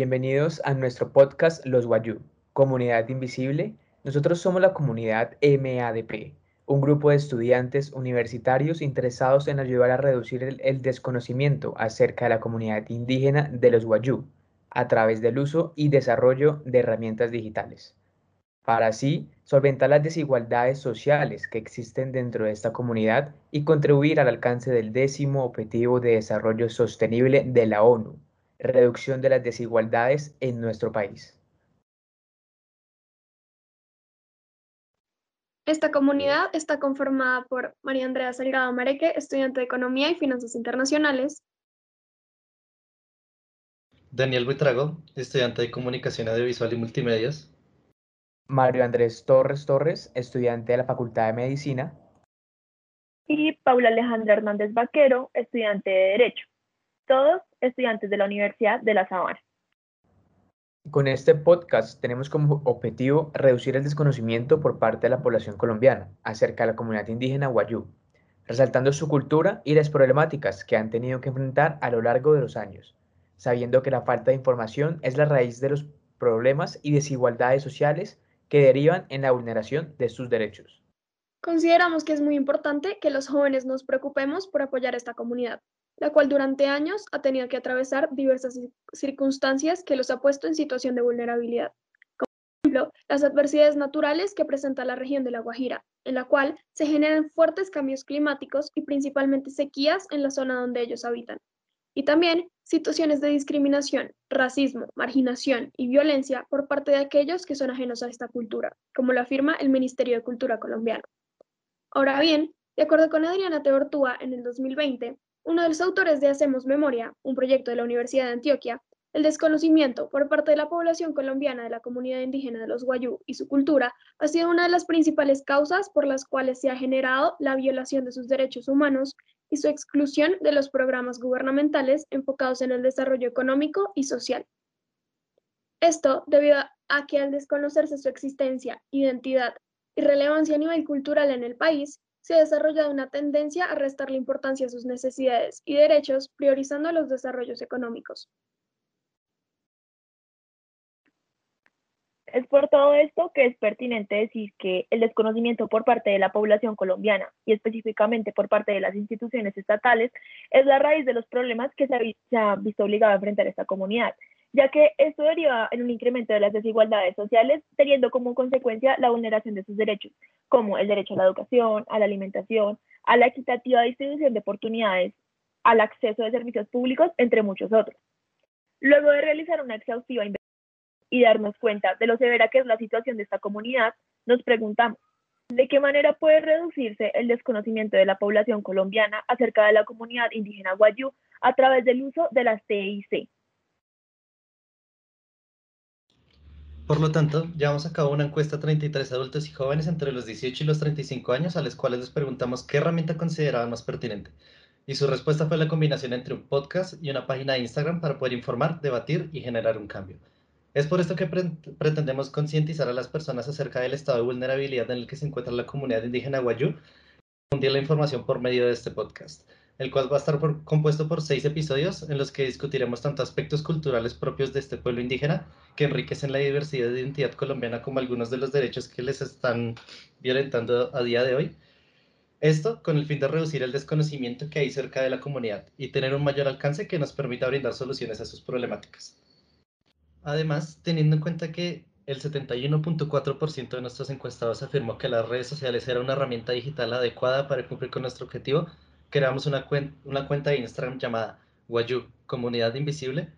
bienvenidos a nuestro podcast Los Guayú, Comunidad Invisible. Nosotros somos la comunidad MADP, un grupo de estudiantes universitarios interesados en ayudar a reducir el, el desconocimiento acerca de la comunidad indígena de los Guayú a través del uso y desarrollo de herramientas digitales para así solventar las desigualdades sociales que existen dentro de esta comunidad y contribuir al alcance del décimo Objetivo de Desarrollo Sostenible de la ONU, reducción de las desigualdades en nuestro país. Esta comunidad está conformada por María Andrea Salgado Mareque, estudiante de Economía y Finanzas Internacionales. Daniel Buitrago, estudiante de Comunicación Audiovisual y Multimedias. Mario Andrés Torres Torres, estudiante de la Facultad de Medicina. Y Paula Alejandra Hernández Vaquero, estudiante de Derecho. Todos estudiantes de la Universidad de La Sabana. Con este podcast tenemos como objetivo reducir el desconocimiento por parte de la población colombiana acerca de la comunidad indígena Guayú, resaltando su cultura y las problemáticas que han tenido que enfrentar a lo largo de los años, sabiendo que la falta de información es la raíz de los problemas y desigualdades sociales que derivan en la vulneración de sus derechos. Consideramos que es muy importante que los jóvenes nos preocupemos por apoyar a esta comunidad, la cual durante años ha tenido que atravesar diversas circunstancias que los ha puesto en situación de vulnerabilidad. Como ejemplo, las adversidades naturales que presenta la región de La Guajira, en la cual se generan fuertes cambios climáticos y principalmente sequías en la zona donde ellos habitan y también situaciones de discriminación, racismo, marginación y violencia por parte de aquellos que son ajenos a esta cultura, como lo afirma el Ministerio de Cultura colombiano. Ahora bien, de acuerdo con Adriana Teortúa, en el 2020, uno de los autores de Hacemos Memoria, un proyecto de la Universidad de Antioquia, el desconocimiento por parte de la población colombiana de la comunidad indígena de los Guayú y su cultura ha sido una de las principales causas por las cuales se ha generado la violación de sus derechos humanos y su exclusión de los programas gubernamentales enfocados en el desarrollo económico y social. Esto debido a que al desconocerse su existencia, identidad y relevancia a nivel cultural en el país, se ha desarrollado una tendencia a restarle importancia a sus necesidades y derechos, priorizando los desarrollos económicos. Es por todo esto que es pertinente decir que el desconocimiento por parte de la población colombiana y específicamente por parte de las instituciones estatales es la raíz de los problemas que se ha, visto obligado a enfrentar esta comunidad, ya que esto deriva en un incremento de las desigualdades sociales, teniendo como consecuencia la vulneración de sus derechos, como el derecho a la educación, a la alimentación, a la equitativa distribución de oportunidades, al acceso a servicios públicos, entre muchos otros. Luego de realizar una exhaustiva investigación, y darnos cuenta de lo severa que es la situación de esta comunidad, nos preguntamos, ¿de qué manera puede reducirse el desconocimiento de la población colombiana acerca de la comunidad indígena guayú a través del uso de las TIC? Por lo tanto, llevamos a cabo una encuesta a 33 adultos y jóvenes entre los 18 y los 35 años a los cuales les preguntamos qué herramienta consideraban más pertinente. Y su respuesta fue la combinación entre un podcast y una página de Instagram para poder informar, debatir y generar un cambio. Es por esto que pretendemos concientizar a las personas acerca del estado de vulnerabilidad en el que se encuentra la comunidad indígena Guayú y difundir la información por medio de este podcast, el cual va a estar compuesto por seis episodios en los que discutiremos tanto aspectos culturales propios de este pueblo indígena que enriquecen la diversidad de identidad colombiana como algunos de los derechos que les están violentando a día de hoy. Esto con el fin de reducir el desconocimiento que hay cerca de la comunidad y tener un mayor alcance que nos permita brindar soluciones a sus problemáticas. Además, teniendo en cuenta que el 71.4% de nuestros encuestados afirmó que las redes sociales era una herramienta digital adecuada para cumplir con nuestro objetivo, creamos una, una cuenta de Instagram llamada Guayú, Comunidad Invisible,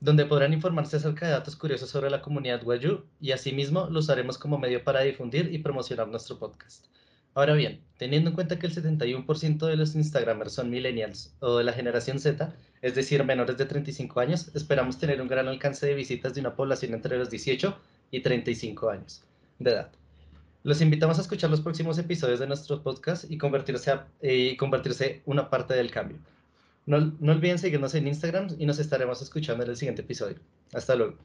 donde podrán informarse acerca de datos curiosos sobre la comunidad Guayú y asimismo lo usaremos como medio para difundir y promocionar nuestro podcast. Ahora bien, teniendo en cuenta que el 71% de los Instagramers son millennials o de la generación Z, es decir, menores de 35 años, esperamos tener un gran alcance de visitas de una población entre los 18 y 35 años de edad. Los invitamos a escuchar los próximos episodios de nuestro podcast y convertirse, y convertirse una parte del cambio. No, no olviden seguirnos en Instagram y nos estaremos escuchando en el siguiente episodio. Hasta luego.